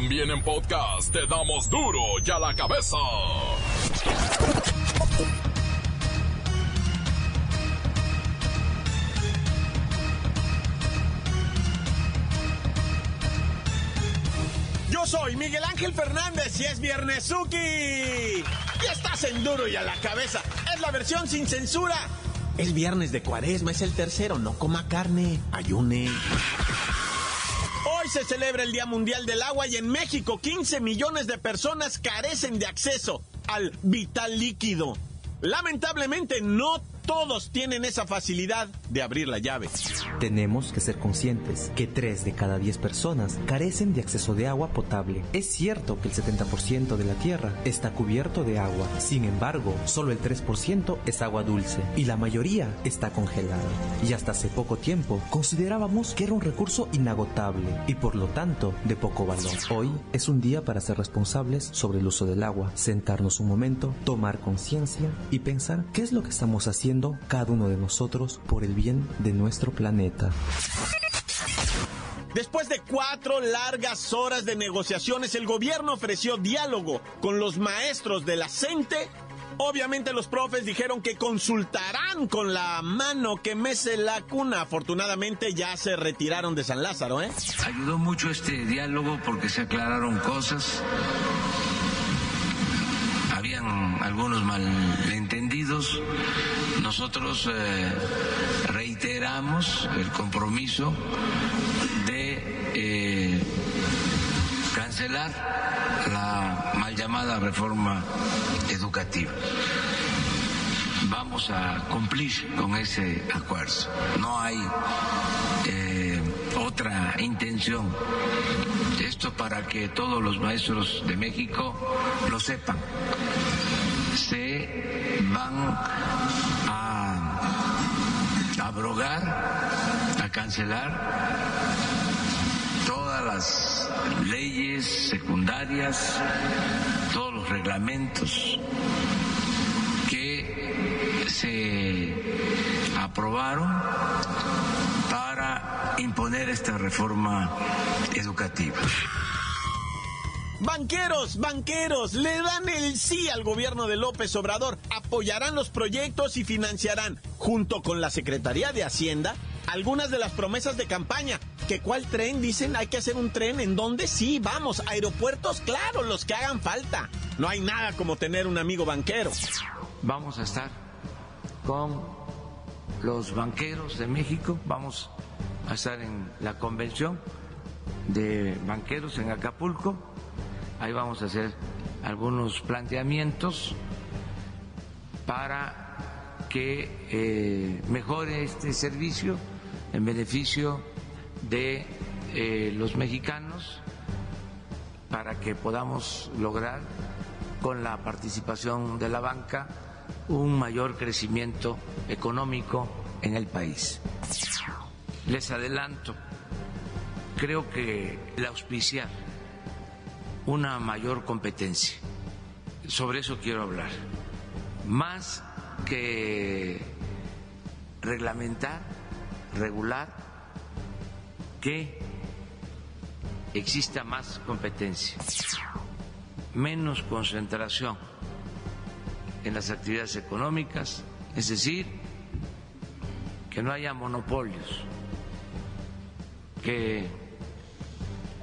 También en podcast te damos duro y a la cabeza. Yo soy Miguel Ángel Fernández y es Viernesuki. Y estás en duro y a la cabeza. Es la versión sin censura. Es viernes de cuaresma, es el tercero. No coma carne, ayune. Se celebra el Día Mundial del Agua y en México 15 millones de personas carecen de acceso al vital líquido. Lamentablemente no todos tienen esa facilidad de abrir la llave. Tenemos que ser conscientes que 3 de cada 10 personas carecen de acceso de agua potable. Es cierto que el 70% de la Tierra está cubierto de agua, sin embargo, solo el 3% es agua dulce y la mayoría está congelada. Y hasta hace poco tiempo considerábamos que era un recurso inagotable y por lo tanto de poco valor. Hoy es un día para ser responsables sobre el uso del agua, sentarnos un momento, tomar conciencia y pensar qué es lo que estamos haciendo cada uno de nosotros por el bien de nuestro planeta. Después de cuatro largas horas de negociaciones, el gobierno ofreció diálogo con los maestros de la CENTE. Obviamente los profes dijeron que consultarán con la mano que mece la cuna. Afortunadamente ya se retiraron de San Lázaro, ¿eh? Ayudó mucho este diálogo porque se aclararon cosas habían algunos malentendidos. Nosotros eh, reiteramos el compromiso de eh, cancelar la mal llamada reforma educativa. Vamos a cumplir con ese acuerdo. No hay eh, otra intención. Esto para que todos los maestros de México lo sepan. Se van a abrogar, a cancelar todas las leyes secundarias, todos los reglamentos que se aprobaron para imponer esta reforma educativa. Banqueros, banqueros, le dan el sí al gobierno de López Obrador, apoyarán los proyectos y financiarán, junto con la Secretaría de Hacienda, algunas de las promesas de campaña. ¿Que cuál tren? Dicen, hay que hacer un tren en donde sí, vamos, aeropuertos, claro, los que hagan falta. No hay nada como tener un amigo banquero. Vamos a estar con los banqueros de México, vamos a estar en la convención de banqueros en Acapulco, ahí vamos a hacer algunos planteamientos para que eh, mejore este servicio en beneficio de eh, los mexicanos, para que podamos lograr con la participación de la banca un mayor crecimiento económico en el país. Les adelanto, creo que el auspiciar una mayor competencia, sobre eso quiero hablar, más que reglamentar, regular, que exista más competencia, menos concentración en las actividades económicas, es decir, que no haya monopolios, que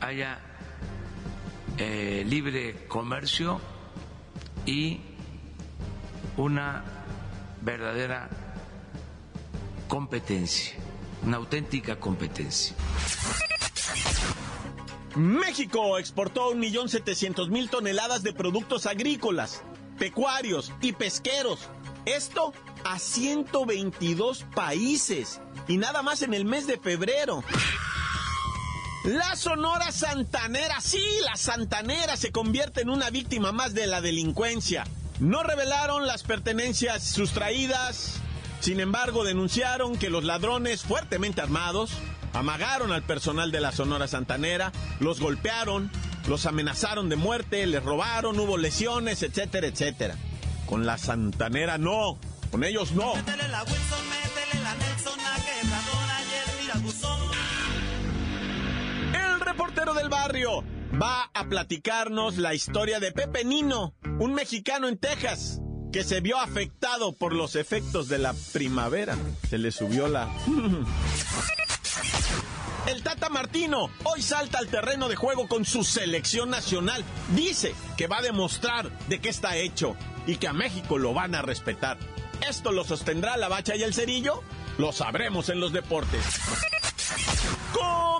haya eh, libre comercio y una verdadera competencia, una auténtica competencia. México exportó 1.700.000 toneladas de productos agrícolas, pecuarios y pesqueros. Esto a 122 países y nada más en el mes de febrero. La Sonora Santanera, sí, la Santanera se convierte en una víctima más de la delincuencia. No revelaron las pertenencias sustraídas, sin embargo denunciaron que los ladrones fuertemente armados amagaron al personal de la Sonora Santanera, los golpearon, los amenazaron de muerte, les robaron, hubo lesiones, etcétera, etcétera. Con la Santanera no, con ellos no. Del barrio va a platicarnos la historia de Pepe Nino, un mexicano en Texas que se vio afectado por los efectos de la primavera. Se le subió la... El Tata Martino hoy salta al terreno de juego con su selección nacional. Dice que va a demostrar de qué está hecho y que a México lo van a respetar. ¿Esto lo sostendrá la bacha y el cerillo? Lo sabremos en los deportes.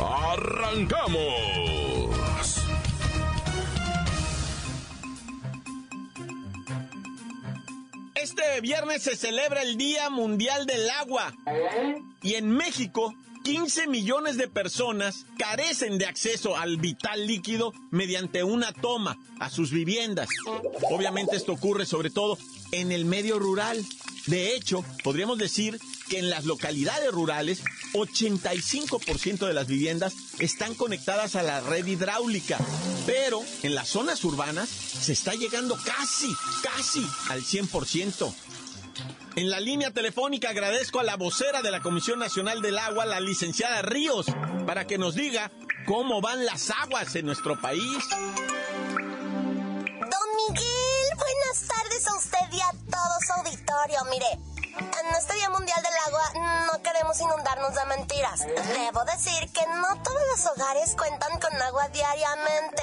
¡Arrancamos! Este viernes se celebra el Día Mundial del Agua. Y en México, 15 millones de personas carecen de acceso al vital líquido mediante una toma a sus viviendas. Obviamente esto ocurre sobre todo en el medio rural. De hecho, podríamos decir que en las localidades rurales, 85% de las viviendas están conectadas a la red hidráulica, pero en las zonas urbanas se está llegando casi, casi al 100%. En la línea telefónica agradezco a la vocera de la Comisión Nacional del Agua, la licenciada Ríos, para que nos diga cómo van las aguas en nuestro país. Mire, en este Día Mundial del Agua no queremos inundarnos de mentiras. Debo decir que no todos los hogares cuentan con agua diariamente.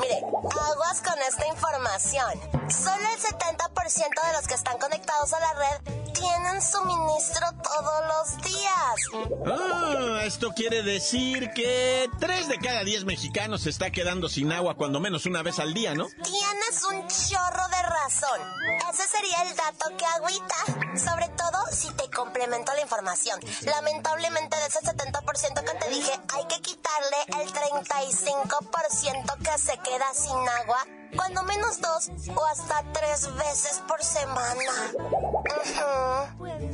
Mire, aguas con esta información. Solo el 70% de los que están conectados a la red tienen suministro todos los días. Ah, esto quiere decir que 3 de cada 10 mexicanos se está quedando sin agua cuando menos una vez al día, ¿no? Tienes un chorro de razón. Ese sería el dato que agüita. Sobre todo si te complemento la información. Lamentablemente de ese 70% que te dije, hay que quitarle el 35% que se queda sin agua cuando menos dos o hasta tres veces por semana.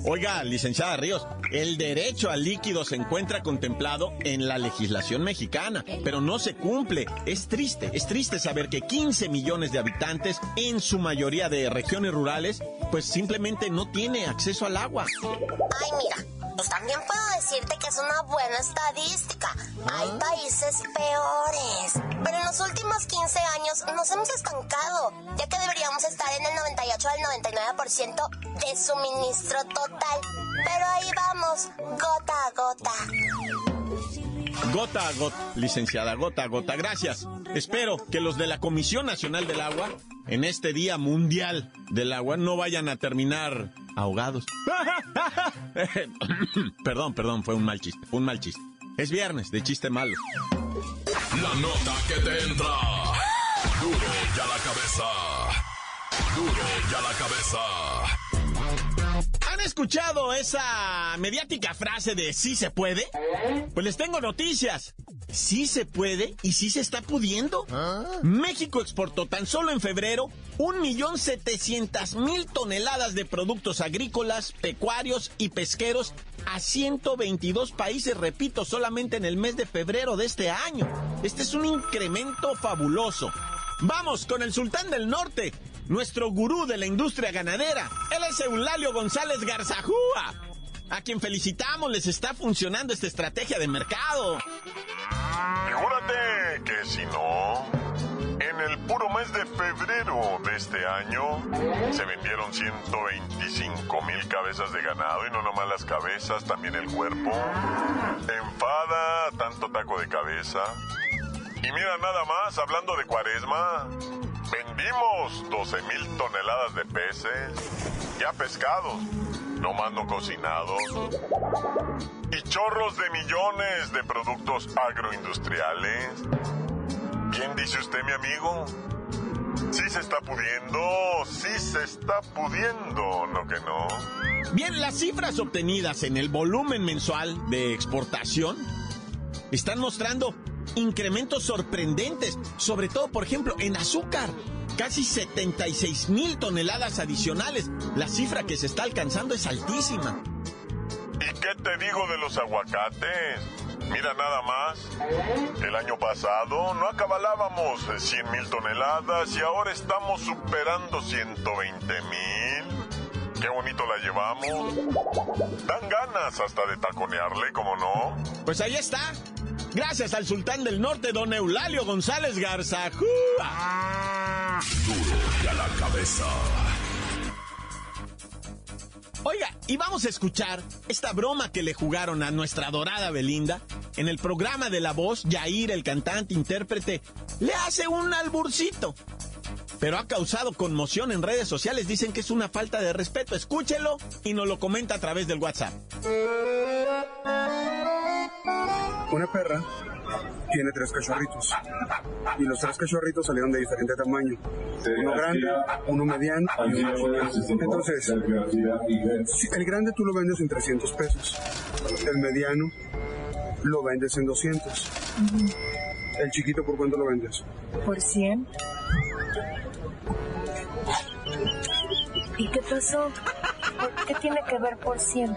Oiga, licenciada Ríos, el derecho al líquido se encuentra contemplado en la legislación mexicana, pero no se cumple. Es triste, es triste saber que 15 millones de habitantes, en su mayoría de regiones rurales, pues simplemente no tiene acceso al agua. Ay, mira. Pues también puedo decirte que es una buena estadística. Hay países peores. Pero en los últimos 15 años nos hemos estancado, ya que deberíamos estar en el 98 al 99% de suministro total. Pero ahí vamos, gota a gota. Gota a gota, licenciada, gota a gota. Gracias. Espero que los de la Comisión Nacional del Agua, en este Día Mundial del Agua, no vayan a terminar ahogados. perdón, perdón, fue un mal chiste, un mal chiste. Es viernes de chiste malo. La nota que te entra. Duro ya la cabeza. Duro ya la cabeza. ¿Han escuchado esa mediática frase de sí se puede? Pues les tengo noticias. Sí se puede y sí se está pudiendo. México exportó tan solo en febrero 1.700.000 toneladas de productos agrícolas, pecuarios y pesqueros a 122 países, repito, solamente en el mes de febrero de este año. Este es un incremento fabuloso. Vamos con el sultán del norte, nuestro gurú de la industria ganadera. Él es Eulalio González Garzajúa, a quien felicitamos, les está funcionando esta estrategia de mercado. Figúrate que si no, en el puro mes de febrero de este año se vendieron 125 mil cabezas de ganado y no nomás las cabezas, también el cuerpo. Enfada tanto taco de cabeza. Y mira nada más, hablando de cuaresma, vendimos 12 mil toneladas de peces, ya pescados, no más no cocinados, y chorros de millones de productos agroindustriales. ¿Quién dice usted, mi amigo? Sí se está pudiendo, sí se está pudiendo, ¿no que no? Bien, las cifras obtenidas en el volumen mensual de exportación están mostrando incrementos sorprendentes, sobre todo, por ejemplo, en azúcar. Casi 76 mil toneladas adicionales. La cifra que se está alcanzando es altísima. ¿Y qué te digo de los aguacates? Mira nada más. El año pasado no acabalábamos 100 mil toneladas y ahora estamos superando 120 mil. Qué bonito la llevamos. Dan ganas hasta de taconearle, como no? Pues ahí está. Gracias al sultán del norte, don Eulalio González Garza. Duro y a la cabeza. Oiga, y vamos a escuchar esta broma que le jugaron a nuestra adorada Belinda. En el programa de La Voz, Yair, el cantante, intérprete, le hace un alburcito. Pero ha causado conmoción en redes sociales. Dicen que es una falta de respeto. Escúchelo y nos lo comenta a través del WhatsApp. Una perra tiene tres cachorritos. Y los tres cachorritos salieron de diferente tamaño. Uno grande, uno mediano y uno. Entonces, el grande tú lo vendes en 300 pesos. El mediano lo vendes en 200. El chiquito, ¿por cuánto lo vendes? ¿Por 100? ¿Y qué pasó? ¿Qué tiene que ver por 100?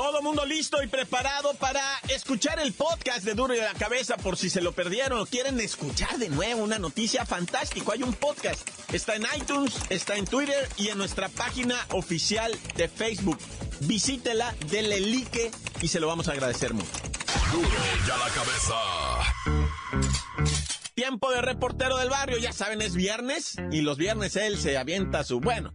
Todo mundo listo y preparado para escuchar el podcast de Duro y a la Cabeza por si se lo perdieron o quieren escuchar de nuevo una noticia fantástica. Hay un podcast. Está en iTunes, está en Twitter y en nuestra página oficial de Facebook. Visítela, denle like y se lo vamos a agradecer mucho. Duro y a la cabeza. Tiempo de reportero del barrio, ya saben, es viernes y los viernes él se avienta su bueno.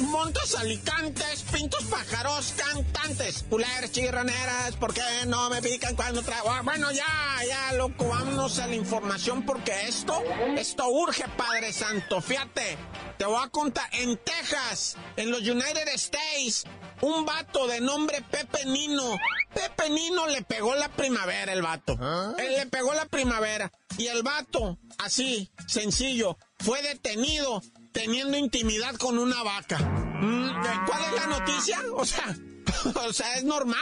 Montes, alicantes, pintos, pájaros, cantantes, puleras, chirroneras, ¿por qué no me pican cuando traigo? Bueno, ya, ya, loco, vámonos a la información porque esto, esto urge, Padre Santo. Fíjate, te voy a contar, en Texas, en los United States, un vato de nombre Pepe Nino, Pepe Nino le pegó la primavera, el vato. Él le pegó la primavera. Y el vato, así, sencillo, fue detenido teniendo intimidad con una vaca. Mm, ¿Cuál es la noticia? O sea, o sea, ¿es normal?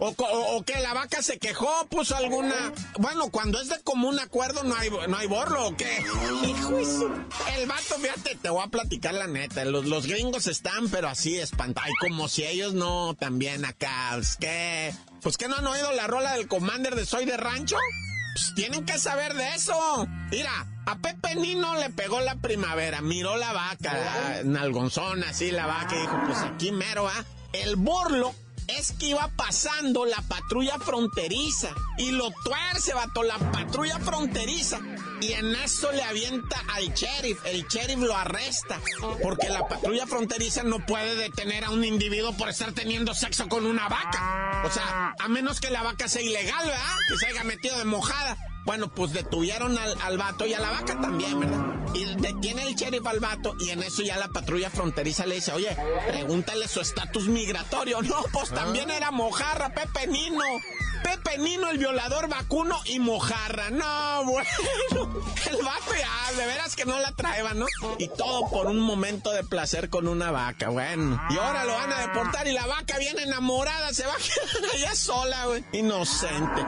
O, o, que la vaca se quejó, puso alguna... Bueno, cuando es de común acuerdo no hay, no hay borro, ¿o qué? Hijo El vato, fíjate, te voy a platicar la neta. Los, los gringos están, pero así espantados. Como si ellos no también acá. Es que... Pues que no han oído la rola del Commander de Soy de Rancho. Pues tienen que saber de eso. Mira, a Pepe Nino le pegó la primavera, miró la vaca, la nalgonzona, así la vaca, y dijo, pues aquí mero, ¿ah? El borlo es que iba pasando la patrulla fronteriza y lo tuerce, vato, la patrulla fronteriza. Y en eso le avienta al sheriff. El sheriff lo arresta. Porque la patrulla fronteriza no puede detener a un individuo por estar teniendo sexo con una vaca. O sea, a menos que la vaca sea ilegal, ¿verdad? Que se haya metido de mojada. Bueno, pues detuvieron al, al, vato y a la vaca también, ¿verdad? Y detiene el sheriff al vato y en eso ya la patrulla fronteriza le dice, oye, pregúntale su estatus migratorio. No, pues también era mojarra, Pepe Nino. Pepe Nino, el violador vacuno y mojarra. No, bueno. El vato ya, de veras que no la traeba, ¿no? Y todo por un momento de placer con una vaca, bueno. Y ahora lo van a deportar y la vaca viene enamorada, se va a quedar allá sola, güey. Inocente.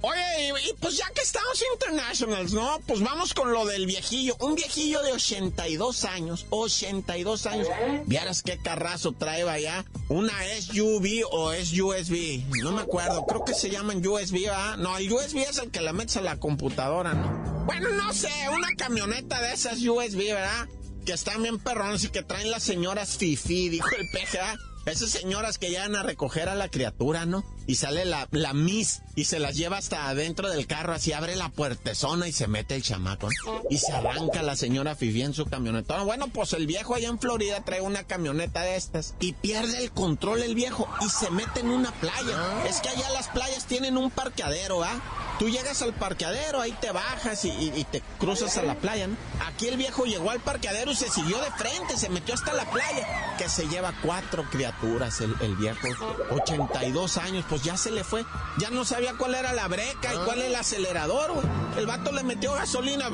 Oye, y, pues ya que estamos internationals, ¿no? Pues vamos con lo del viejillo. Un viejillo de 82 años, 82 años. Vieras qué carrazo trae allá. Una SUV o SUSB. No me acuerdo, creo que se llaman USB, ¿verdad? No, el USB es el que la metes a la computadora, ¿no? Bueno, no sé, una camioneta de esas USB, ¿verdad? Que están bien perrones y que traen las señoras Fifi, dijo el ¿verdad? Esas señoras que llegan a recoger a la criatura, ¿no? Y sale la, la Miss y se las lleva hasta adentro del carro, así abre la puertezona y se mete el chamaco. Y se arranca la señora Fifi en su camioneta. Bueno, pues el viejo allá en Florida trae una camioneta de estas y pierde el control el viejo y se mete en una playa. Es que allá las playas tienen un parqueadero, ¿ah? Tú llegas al parqueadero, ahí te bajas y, te cruzas a la playa, ¿no? Aquí el viejo llegó al parqueadero y se siguió de frente, se metió hasta la playa, que se lleva cuatro criaturas el, el viejo, 82 años, pues ya se le fue, ya no sabía cuál era la breca y cuál el acelerador, güey. El vato le metió gasolina,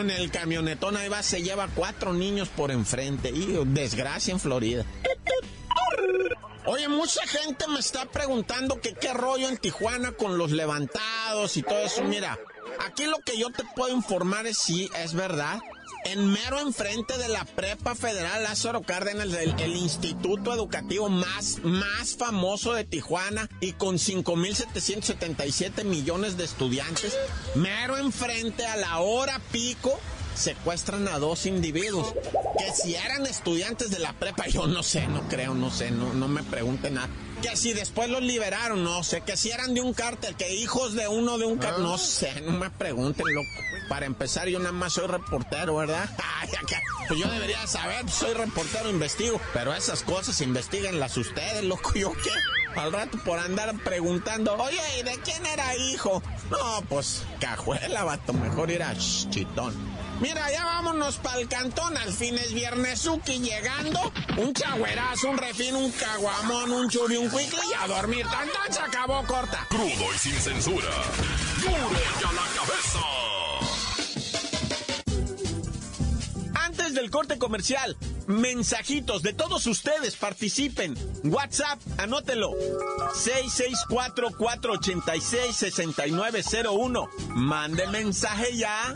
en el camionetón ahí va, se lleva cuatro niños por enfrente, y desgracia en Florida. Oye, mucha gente me está preguntando que qué rollo en Tijuana con los levantados y todo eso. Mira, aquí lo que yo te puedo informar es si es verdad. En mero enfrente de la Prepa Federal Lázaro Cárdenas, el, el, instituto educativo más, más famoso de Tijuana y con 5.777 millones de estudiantes, mero enfrente a la hora pico, secuestran a dos individuos que si eran estudiantes de la prepa, yo no sé, no creo, no sé, no, no me pregunten nada. Que si después los liberaron, no sé, que si eran de un cártel, que hijos de uno de un cártel, no sé, no me pregunten, loco. Para empezar, yo nada más soy reportero, ¿verdad? pues yo debería saber, soy reportero, investigo, pero esas cosas investiguenlas ustedes, loco, ¿yo qué? Al rato por andar preguntando, oye, ¿y de quién era hijo? No, pues cajuela, vato, mejor ir a chitón. Mira, ya vámonos para el cantón. Al fin es viernesuki llegando. Un chagüerazo, un refín, un caguamón, un churi, un cuicle y a dormir. Tan, se acabó corta. Crudo y sin censura. ¡Duro ya la cabeza! Antes del corte comercial, mensajitos de todos ustedes, participen. WhatsApp, anótelo. 664-486-6901. Mande mensaje ya.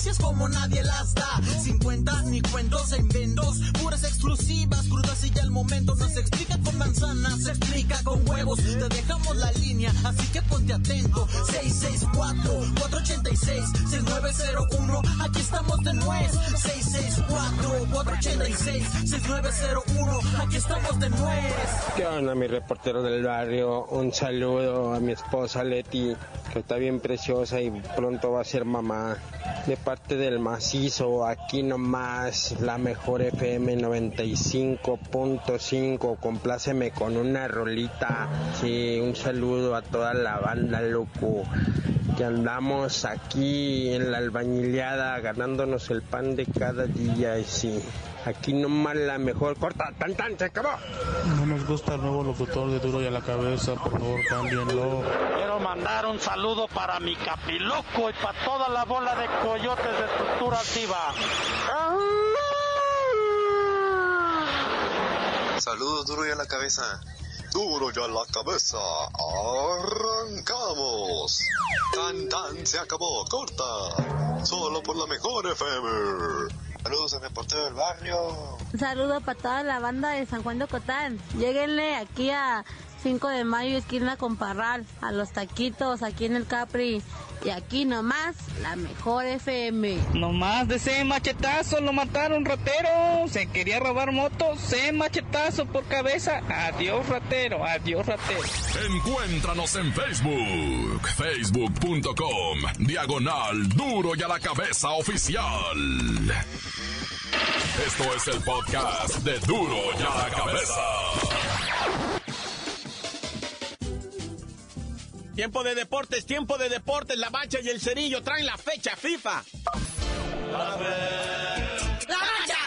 Noticias como nadie las da. Sin cuentas ni cuentos en vendos. Puras exclusivas, crudas y ya el momento. No se explica con manzanas, se explica con huevos. Te dejamos la línea, así que ponte atento. 664-486-6901. Aquí estamos de nuez. 664-486-6901. Aquí estamos de nuez. ¿Qué onda, mi reportero del barrio? Un saludo a mi esposa Leti, que está bien preciosa y pronto va a ser mamá. De parte del macizo, aquí nomás, la mejor FM 95.5. Compláceme con una rolita. Sí, un saludo a toda la banda, loco. Que andamos aquí en la albañileada ganándonos el pan de cada día. Y sí. Aquí nomás la mejor. Corta, tan tan, se acabó. No nos gusta el nuevo locutor de Duro y a la cabeza, por favor, cámbienlo. Quiero mandar un saludo para mi capiloco y para toda la bola de coyotes de estructura activa. Saludos, Duro y a la cabeza. Duro y a la cabeza. Arrancamos. Tan tan se acabó. Corta. Solo por la mejor FM. Saludos al reportero del barrio. Un saludo para toda la banda de San Juan de Ocotán. Lléguenle aquí a 5 de mayo, esquina con Parral, a los taquitos aquí en el Capri. Y aquí nomás, la mejor FM. Nomás de ese machetazo lo mataron, ratero. Se quería robar motos, ese machetazo por cabeza. Adiós, ratero, adiós, ratero. Encuéntranos en Facebook, facebook.com, diagonal duro y a la cabeza oficial. Esto es el podcast de duro y a la cabeza. Tiempo de deportes, tiempo de deportes. La bacha y el cerillo traen la fecha FIFA. La bacha,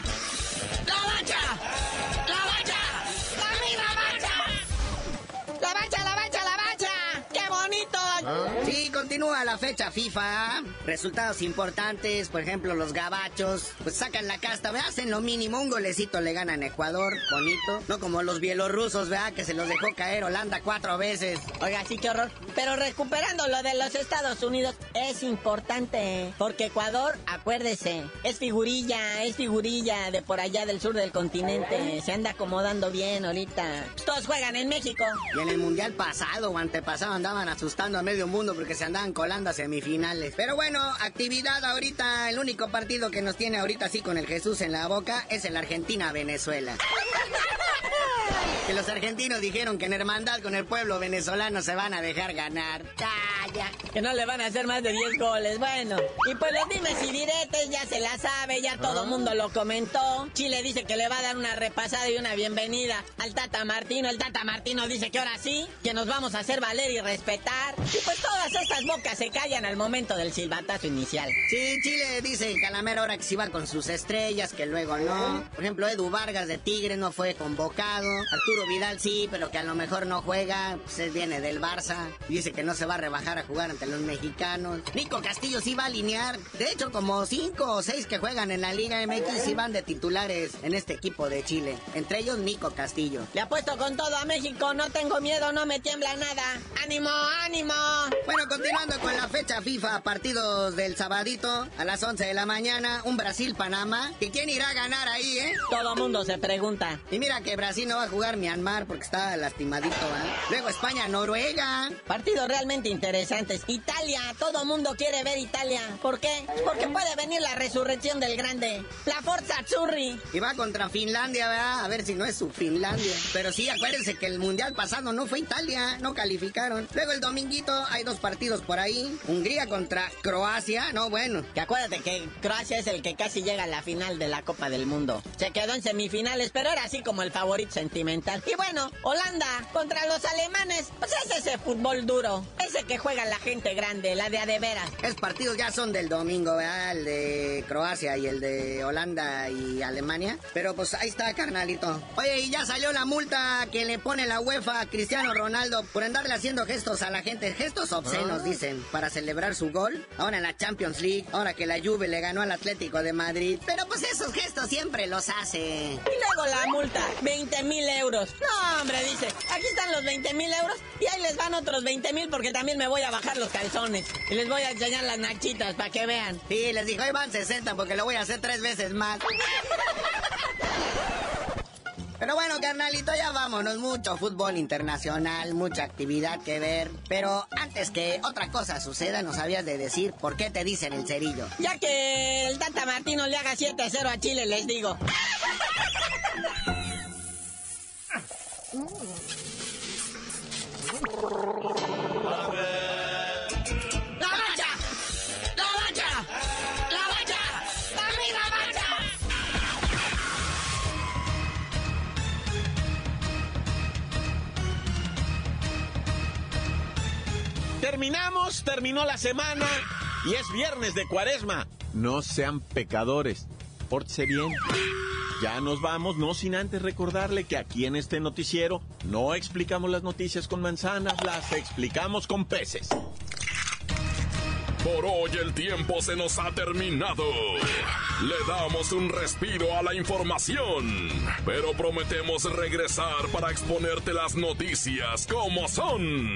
continúa la fecha FIFA. Resultados importantes, por ejemplo, los gabachos, pues sacan la casta, ¿verdad? hacen lo mínimo, un golecito le ganan a Ecuador, bonito. No como los bielorrusos, ¿verdad? Que se los dejó caer Holanda cuatro veces. Oiga, sí, qué horror. Pero recuperando lo de los Estados Unidos, es importante, porque Ecuador, acuérdese, es figurilla, es figurilla de por allá del sur del continente. Se anda acomodando bien ahorita. Todos juegan en México. Y en el mundial pasado o antepasado andaban asustando a medio mundo porque se andaban colando a semifinales. Pero bueno, actividad ahorita, el único partido que nos tiene ahorita así con el Jesús en la boca es el Argentina-Venezuela. Que los argentinos dijeron que en hermandad con el pueblo venezolano se van a dejar ganar. Calla. Que no le van a hacer más de 10 goles. Bueno, y pues los dimes y diretes ya se la sabe, ya todo mundo lo comentó. Chile dice que le va a dar una repasada y una bienvenida al Tata Martino. El Tata Martino dice que ahora sí, que nos vamos a hacer valer y respetar. Y pues todas estas bocas se callan al momento del silbatazo inicial. Sí, Chile dice que a la mera hora que se iba con sus estrellas, que luego no. Por ejemplo, Edu Vargas de Tigre no fue convocado. Arturo Vidal sí, pero que a lo mejor no juega. Pues él viene del Barça. Dice que no se va a rebajar a jugar ante los mexicanos. Nico Castillo sí va a alinear. De hecho, como cinco o seis que juegan en la Liga MX sí van de titulares en este equipo de Chile. Entre ellos Nico Castillo. Le apuesto con todo a México, no tengo miedo, no me tiembla nada. ¡Ánimo, ánimo! Bueno, continuando con la fecha FIFA, partidos del sabadito a las 11 de la mañana, un Brasil-Panamá. ¿Y quién irá a ganar ahí, eh? Todo mundo se pregunta. Y mira que Brasil no va a jugar Myanmar porque está lastimadito, ¿eh? Luego España-Noruega. Partidos realmente interesantes. Italia, todo mundo quiere ver Italia. ¿Por qué? Porque puede venir la resurrección del grande. La Forza Azzurri. Y va contra Finlandia, ¿verdad? A ver si no es su Finlandia. Pero sí, acuérdense que el mundial pasado no fue Italia, no calificaron. Luego el dominguito hay dos partidos por ahí. Hungría contra Croacia, no bueno. Que acuérdate que Croacia es el que casi llega a la final de la Copa del Mundo. Se quedó en semifinales, pero era así como el favorito sentimental. Y bueno, Holanda contra los alemanes, pues es ese fútbol duro. Ese que juega la gente grande, la de a de veras. Esos partidos ya son del domingo, ¿verdad? El de Croacia y el de Holanda y Alemania. Pero pues ahí está, carnalito. Oye, y ya salió la multa que le pone la UEFA a Cristiano Ronaldo por andarle haciendo gestos a la gente. Gestos obscenos, dicen, para celebrar su gol. Ahora en la Champions League, ahora que la Juve le ganó al Atlético de Madrid. Pero pues esos gestos siempre los hace. Y luego la multa, 20 mil euros. No, hombre, dice, aquí están los 20 mil euros y ahí les van otros 20 mil porque también me voy a bajar los calzones. Y les voy a enseñar las nachitas para que vean. Sí, les dijo, ahí van 60 porque lo voy a hacer tres veces más. Pero bueno, carnalito, ya vámonos. Mucho fútbol internacional, mucha actividad que ver. Pero antes que otra cosa suceda, nos habías de decir por qué te dicen el cerillo. Ya que el Tata Martino le haga 7-0 a Chile, les digo. Terminamos, terminó la semana y es viernes de cuaresma. No sean pecadores, pórtese bien. Ya nos vamos, no sin antes recordarle que aquí en este noticiero no explicamos las noticias con manzanas, las explicamos con peces. Por hoy el tiempo se nos ha terminado. Le damos un respiro a la información, pero prometemos regresar para exponerte las noticias como son.